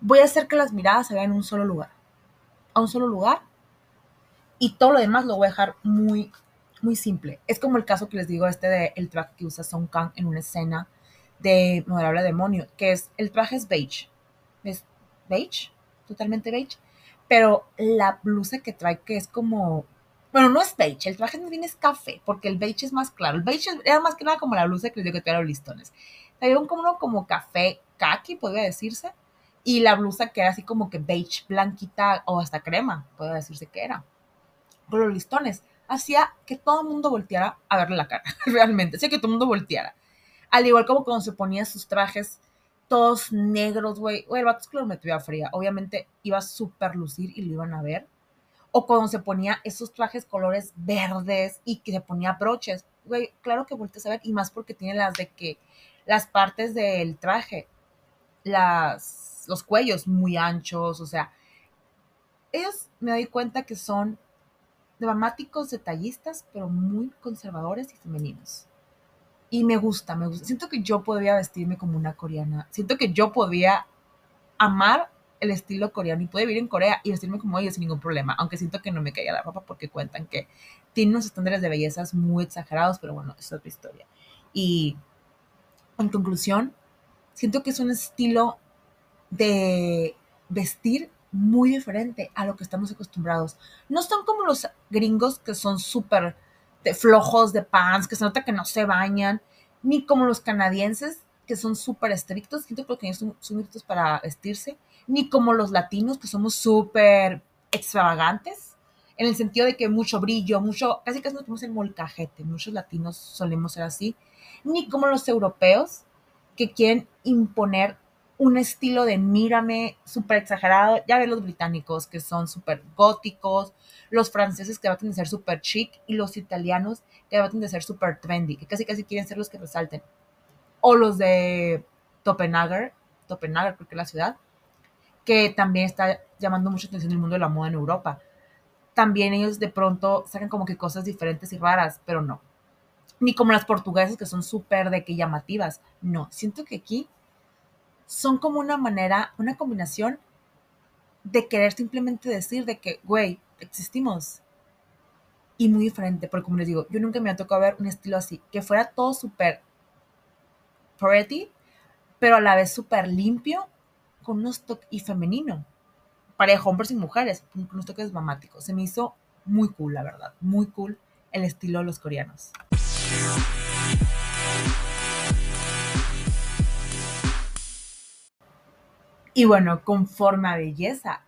voy a hacer que las miradas se vean en un solo lugar, a un solo lugar y todo lo demás lo voy a dejar muy muy simple. Es como el caso que les digo este de el traje que usa Song Kang en una escena de Honorable Demonio, que es el traje es beige. Es beige, totalmente beige, pero la blusa que trae que es como bueno, no es beige, el traje bien es café, porque el beige es más claro. El beige era más que nada como la blusa que les digo que te los listones. Había un como uno como café kaki, podría decirse, y la blusa que era así como que beige, blanquita o hasta crema, podría decirse que era. Con los listones hacía que todo el mundo volteara a verle la cara, [laughs] realmente, hacía que todo el mundo volteara. Al igual como cuando se ponía sus trajes todos negros, güey, el vato es que fría, obviamente iba a super lucir y lo iban a ver o cuando se ponía esos trajes colores verdes y que se ponía broches. Güey, claro que volteas a ver, y más porque tiene las de que las partes del traje, las, los cuellos muy anchos, o sea, ellos me doy cuenta que son dramáticos, detallistas, pero muy conservadores y femeninos. Y me gusta, me gusta. Siento que yo podría vestirme como una coreana. Siento que yo podría amar el estilo coreano y puede vivir en Corea y vestirme como ellos sin ningún problema, aunque siento que no me caía la ropa porque cuentan que tienen unos estándares de bellezas muy exagerados, pero bueno, es otra historia. Y en conclusión, siento que es un estilo de vestir muy diferente a lo que estamos acostumbrados. No son como los gringos que son súper flojos de pants, que se nota que no se bañan, ni como los canadienses que son súper estrictos, siento que ellos son, son estrictos para vestirse, ni como los latinos que somos súper extravagantes, en el sentido de que mucho brillo, mucho, casi casi nos ponemos en molcajete, muchos latinos solemos ser así, ni como los europeos que quieren imponer un estilo de mírame súper exagerado. Ya ven los británicos que son súper góticos, los franceses que tratan de ser súper chic y los italianos que tratan de ser súper trendy, que casi casi quieren ser los que resalten. O los de Copenhague, Copenhague creo que es la ciudad, que también está llamando mucha atención el mundo de la moda en Europa. También ellos de pronto sacan como que cosas diferentes y raras, pero no. Ni como las portuguesas que son súper de que llamativas. No, siento que aquí son como una manera, una combinación de querer simplemente decir de que, güey, existimos. Y muy diferente, porque como les digo, yo nunca me ha tocado ver un estilo así, que fuera todo súper pretty, pero a la vez súper limpio, con unos toques, y femenino, pareja, hombres y mujeres, con unos toques dramáticos. Se me hizo muy cool, la verdad, muy cool el estilo de los coreanos. Y bueno, conforme a belleza,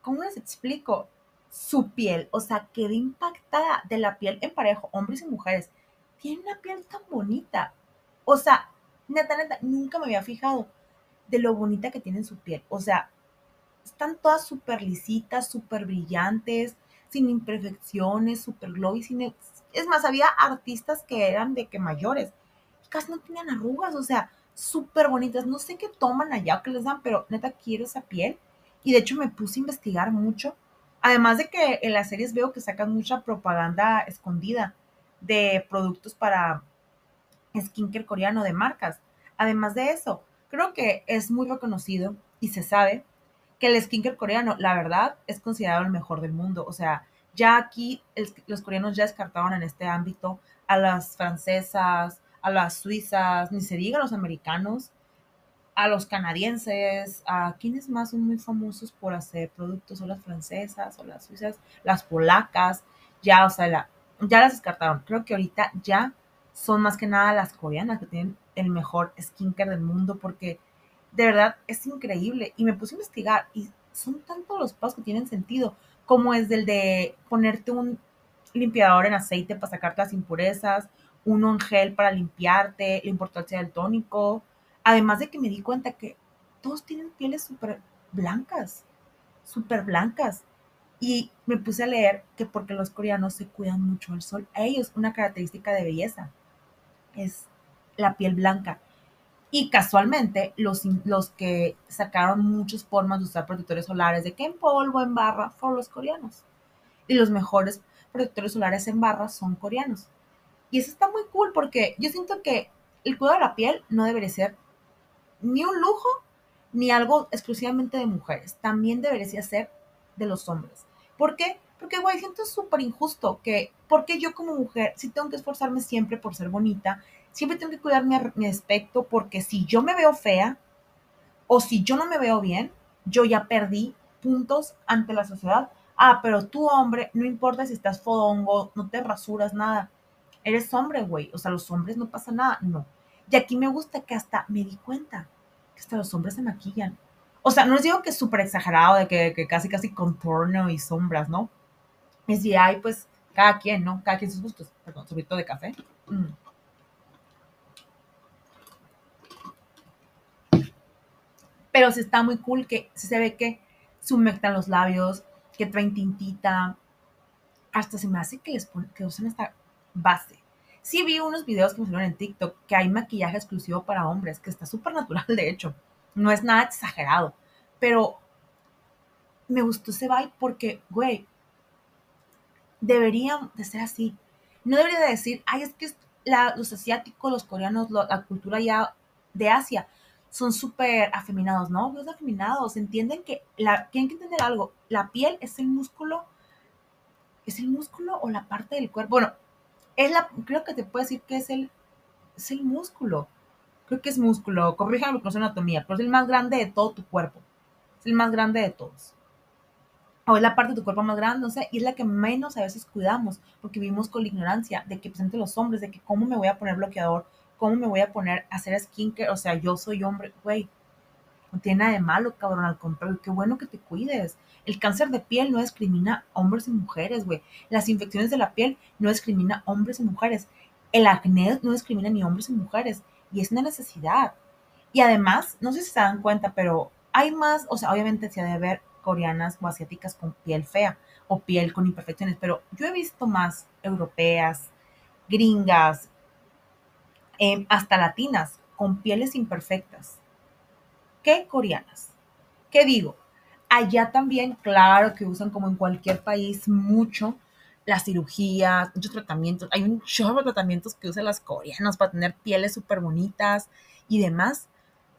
¿cómo les explico? Su piel, o sea, quedé impactada de la piel en parejo, hombres y mujeres. Tiene una piel tan bonita. O sea, neta, neta, nunca me había fijado de lo bonita que tiene su piel. O sea, están todas súper lisitas, súper brillantes, sin imperfecciones, súper glowy. Sin... Es más, había artistas que eran de que mayores. casi no tenían arrugas, o sea, súper bonitas. No sé qué toman allá o qué les dan, pero neta quiero esa piel. Y de hecho me puse a investigar mucho. Además de que en las series veo que sacan mucha propaganda escondida de productos para skincare coreano de marcas. Además de eso, creo que es muy reconocido y se sabe que el skincare coreano, la verdad, es considerado el mejor del mundo. O sea, ya aquí los coreanos ya descartaban en este ámbito a las francesas, a las suizas, ni se diga a los americanos, a los canadienses, a quienes más son muy famosos por hacer productos, o las francesas, o las suizas, las polacas, ya, o sea, ya las descartaron. Creo que ahorita ya son más que nada las coreanas que tienen el mejor skincare del mundo porque de verdad es increíble. Y me puse a investigar y son tantos los pasos que tienen sentido, como es el de ponerte un limpiador en aceite para sacarte las impurezas, uno en gel para limpiarte, la importancia del tónico. Además de que me di cuenta que todos tienen pieles súper blancas, súper blancas. Y me puse a leer que porque los coreanos se cuidan mucho del sol, a ellos una característica de belleza es la piel blanca. Y casualmente, los, los que sacaron muchas formas de usar protectores solares, de que en polvo, en barra, fueron los coreanos. Y los mejores protectores solares en barra son coreanos. Y eso está muy cool porque yo siento que el cuidado de la piel no debería ser ni un lujo ni algo exclusivamente de mujeres. También debería ser de los hombres. ¿Por qué? Porque, güey, siento súper injusto que, porque yo como mujer, si tengo que esforzarme siempre por ser bonita, siempre tengo que cuidar mi, mi aspecto, porque si yo me veo fea o si yo no me veo bien, yo ya perdí puntos ante la sociedad. Ah, pero tú, hombre, no importa si estás fodongo, no te rasuras, nada eres hombre, güey. O sea, los hombres no pasa nada. No. Y aquí me gusta que hasta me di cuenta que hasta los hombres se maquillan. O sea, no les digo que es súper exagerado, de que, casi, casi contorno y sombras, ¿no? Es de, ay, pues, cada quien, ¿no? Cada quien sus gustos. Perdón, sorbito de café. Mm. Pero sí está muy cool que se ve que se humectan los labios, que traen tintita. Hasta se me hace que les que usan esta base. Sí vi unos videos que me salieron en TikTok que hay maquillaje exclusivo para hombres, que está súper natural, de hecho. No es nada exagerado. Pero me gustó ese vibe porque, güey, deberían de ser así. No debería de decir, ay, es que los asiáticos, los coreanos, la cultura ya de Asia son súper afeminados, ¿no? Los afeminados entienden que la, tienen que entender algo. La piel es el músculo, es el músculo o la parte del cuerpo. Bueno, es la, creo que te puedo decir que es el, es el músculo. Creo que es músculo, corríjame con su anatomía, pero es el más grande de todo tu cuerpo. Es el más grande de todos o es la parte de tu cuerpo más grande, o sea, y es la que menos a veces cuidamos, porque vivimos con la ignorancia de que presente los hombres, de que cómo me voy a poner bloqueador, cómo me voy a poner a hacer skincare, o sea, yo soy hombre, güey, no tiene nada de malo, cabrón, al contrario, qué bueno que te cuides. El cáncer de piel no discrimina hombres y mujeres, güey. Las infecciones de la piel no discrimina hombres y mujeres. El acné no discrimina ni hombres ni mujeres. Y es una necesidad. Y además, no sé si se dan cuenta, pero hay más, o sea, obviamente se ha de ver coreanas o asiáticas con piel fea o piel con imperfecciones, pero yo he visto más europeas, gringas, em, hasta latinas con pieles imperfectas que coreanas. ¿Qué digo? Allá también, claro que usan como en cualquier país mucho las cirugías, muchos tratamientos. Hay un show de tratamientos que usan las coreanas para tener pieles súper bonitas y demás.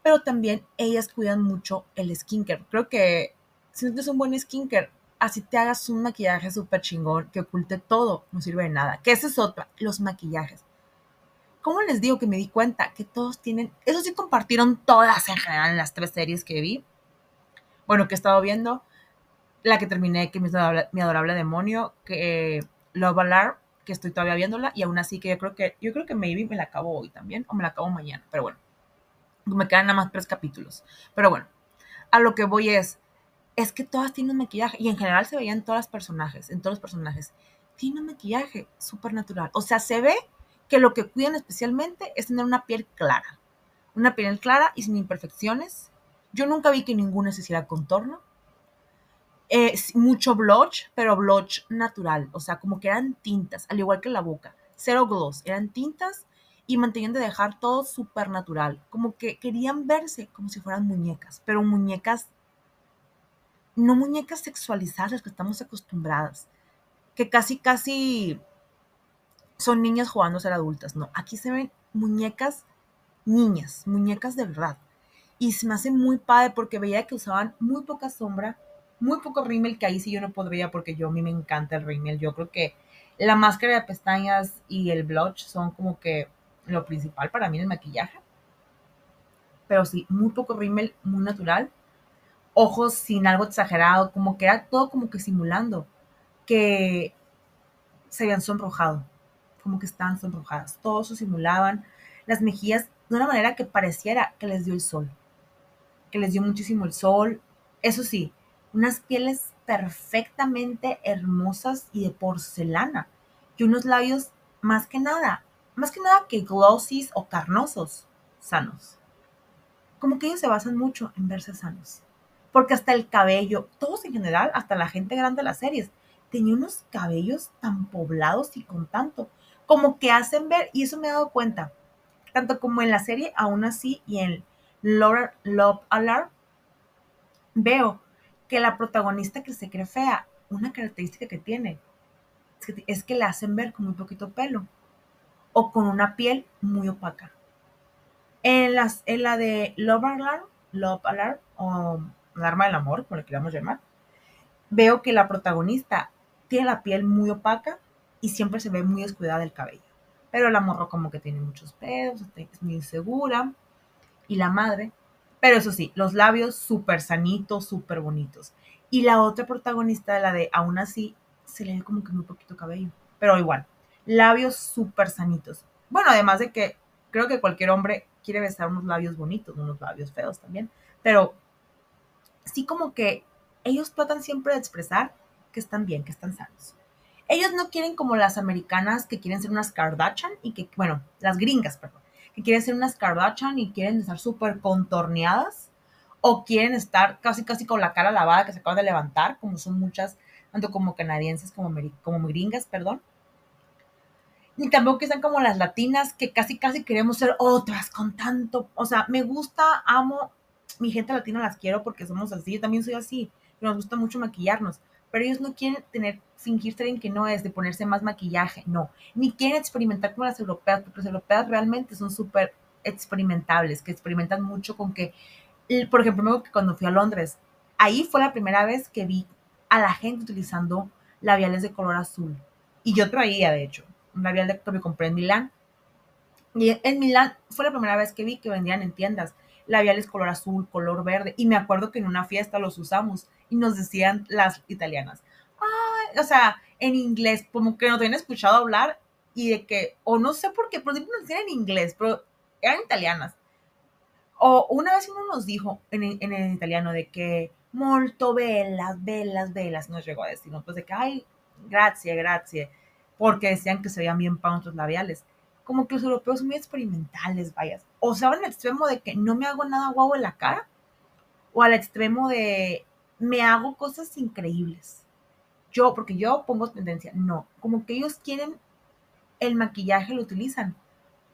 Pero también ellas cuidan mucho el skincare. Creo que si no tienes un buen skincare, así te hagas un maquillaje súper chingón que oculte todo, no sirve de nada. Que esa es otra, los maquillajes. ¿Cómo les digo que me di cuenta que todos tienen, eso sí compartieron todas en general en las tres series que vi, bueno, que he estado viendo, la que terminé, que es mi adorable, demonio, que Love Alarm, que estoy todavía viéndola, y aún así que yo creo que, yo creo que maybe me la acabo hoy también, o me la acabo mañana, pero bueno, me quedan nada más tres capítulos. Pero bueno, a lo que voy es, es que todas tienen maquillaje y en general se veían todas las personajes, en todos los personajes. Tiene un maquillaje súper natural. O sea, se ve que lo que cuidan especialmente es tener una piel clara. Una piel clara y sin imperfecciones. Yo nunca vi que ninguna se hiciera contorno. Eh, mucho blush, pero blush natural. O sea, como que eran tintas, al igual que la boca. Cero gloss. Eran tintas y mantenían de dejar todo súper natural. Como que querían verse como si fueran muñecas, pero muñecas no muñecas sexualizadas que estamos acostumbradas, que casi, casi son niñas jugando a ser adultas, no, aquí se ven muñecas niñas, muñecas de verdad. Y se me hace muy padre porque veía que usaban muy poca sombra, muy poco rímel, que ahí sí yo no podría porque yo a mí me encanta el rímel. Yo creo que la máscara de pestañas y el blush son como que lo principal para mí en el maquillaje. Pero sí, muy poco rímel, muy natural ojos sin algo exagerado, como que era todo como que simulando que se habían sonrojado, como que estaban sonrojadas, todos se simulaban, las mejillas de una manera que pareciera que les dio el sol, que les dio muchísimo el sol, eso sí, unas pieles perfectamente hermosas y de porcelana, y unos labios más que nada, más que nada que glossies o carnosos, sanos. Como que ellos se basan mucho en verse sanos porque hasta el cabello, todos en general, hasta la gente grande de las series, tenía unos cabellos tan poblados y con tanto, como que hacen ver, y eso me he dado cuenta, tanto como en la serie, aún así, y en Love Alarm, veo que la protagonista que se cree fea, una característica que tiene, es que, la hacen ver con muy poquito pelo, o con una piel muy opaca. En, las, en la de Love Alarm, Love Alarm, um, un arma del amor, como le queramos llamar, veo que la protagonista tiene la piel muy opaca y siempre se ve muy descuidada el cabello. Pero la morro como que tiene muchos pedos, es muy insegura. Y la madre, pero eso sí, los labios súper sanitos, súper bonitos. Y la otra protagonista, la de aún así, se le ve como que muy poquito cabello. Pero igual, labios súper sanitos. Bueno, además de que creo que cualquier hombre quiere besar unos labios bonitos, unos labios feos también. Pero sí como que ellos tratan siempre de expresar que están bien, que están sanos. Ellos no quieren como las americanas que quieren ser unas Kardashian y que, bueno, las gringas, perdón, que quieren ser unas Kardashian y quieren estar súper contorneadas o quieren estar casi, casi con la cara lavada que se acaba de levantar, como son muchas, tanto como canadienses como, como gringas, perdón. Ni tampoco que sean como las latinas que casi, casi queremos ser otras con tanto, o sea, me gusta, amo mi gente latina las quiero porque somos así, yo también soy así. nos gusta mucho maquillarnos, pero ellos no quieren tener, fingir ser que no es, de ponerse más maquillaje, no, ni quieren experimentar con las europeas, porque las europeas realmente son súper experimentables, que experimentan mucho con que, por ejemplo, cuando fui a Londres, ahí fue la primera vez que vi a la gente utilizando labiales de color azul. Y yo traía, de hecho, un labial de, que me compré en Milán. Y en Milán fue la primera vez que vi que vendían en tiendas labiales color azul, color verde. Y me acuerdo que en una fiesta los usamos y nos decían las italianas, o sea, en inglés, como que nos habían escuchado hablar y de que, o no sé por qué, pero siempre nos decían en inglés, pero eran italianas. O una vez uno nos dijo en, en italiano de que molto velas, velas, velas, nos llegó a decir, ¿no? pues de que, ay, gracias, gracias, porque decían que se veían bien para nuestros labiales. Como que los europeos son muy experimentales, vayas. O sea, al extremo de que no me hago nada guau en la cara, o al extremo de me hago cosas increíbles. Yo, porque yo pongo tendencia, no, como que ellos quieren el maquillaje, lo utilizan.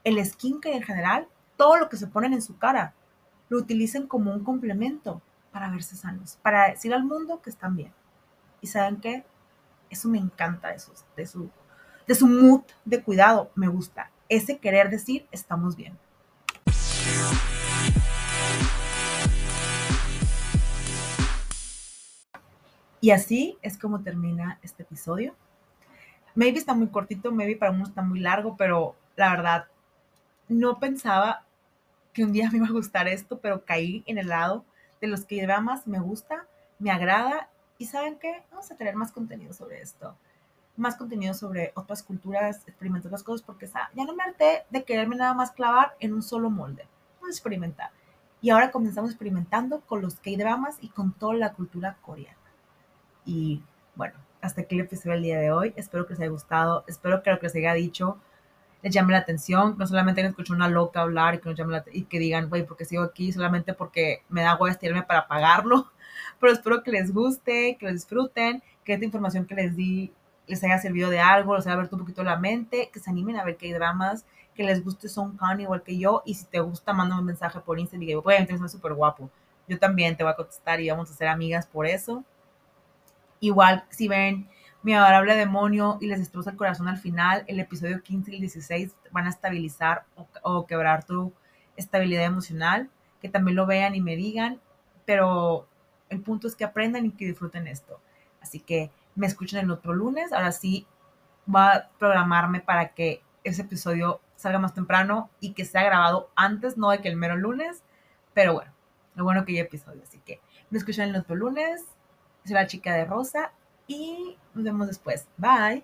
El skincare en general, todo lo que se ponen en su cara, lo utilizan como un complemento para verse sanos, para decir al mundo que están bien. ¿Y saben qué? Eso me encanta, eso, de, su, de su mood de cuidado, me gusta. Ese querer decir, estamos bien. Y así es como termina este episodio. Maybe está muy cortito, maybe para uno está muy largo, pero la verdad, no pensaba que un día me iba a gustar esto, pero caí en el lado de los que más me gusta, me agrada y saben qué, vamos a tener más contenido sobre esto, más contenido sobre otras culturas, experimentar otras cosas, porque ya no me harté de quererme nada más clavar en un solo molde, vamos a experimentar. Y ahora comenzamos experimentando con los K-dramas y con toda la cultura coreana. Y bueno, hasta aquí el episodio del día de hoy. Espero que les haya gustado. Espero que lo que les haya dicho les llame la atención. No solamente que escuchar una loca hablar y que, nos llame y que digan, güey, porque sigo aquí solamente porque me da a estirarme para pagarlo. [laughs] Pero espero que les guste, que lo disfruten, que esta información que les di les haya servido de algo, les haya abierto un poquito la mente, que se animen a ver que hay dramas, que les guste Son Khan igual que yo. Y si te gusta, mándame un mensaje por Instagram y digo, güey, entonces súper guapo. Yo también te voy a contestar y vamos a ser amigas por eso. Igual, si ven mi adorable demonio y les destroza el corazón al final, el episodio 15 y el 16 van a estabilizar o, quebrar tu estabilidad emocional, que también lo vean y me digan, pero el punto es que aprendan y que disfruten esto. Así que me escuchen el otro lunes, ahora sí voy a programarme para que ese episodio salga más temprano y que sea grabado antes, no de que el mero lunes, pero bueno, lo bueno que hay episodio, así que me escuchan el otro lunes soy la chica de rosa y nos vemos después. Bye.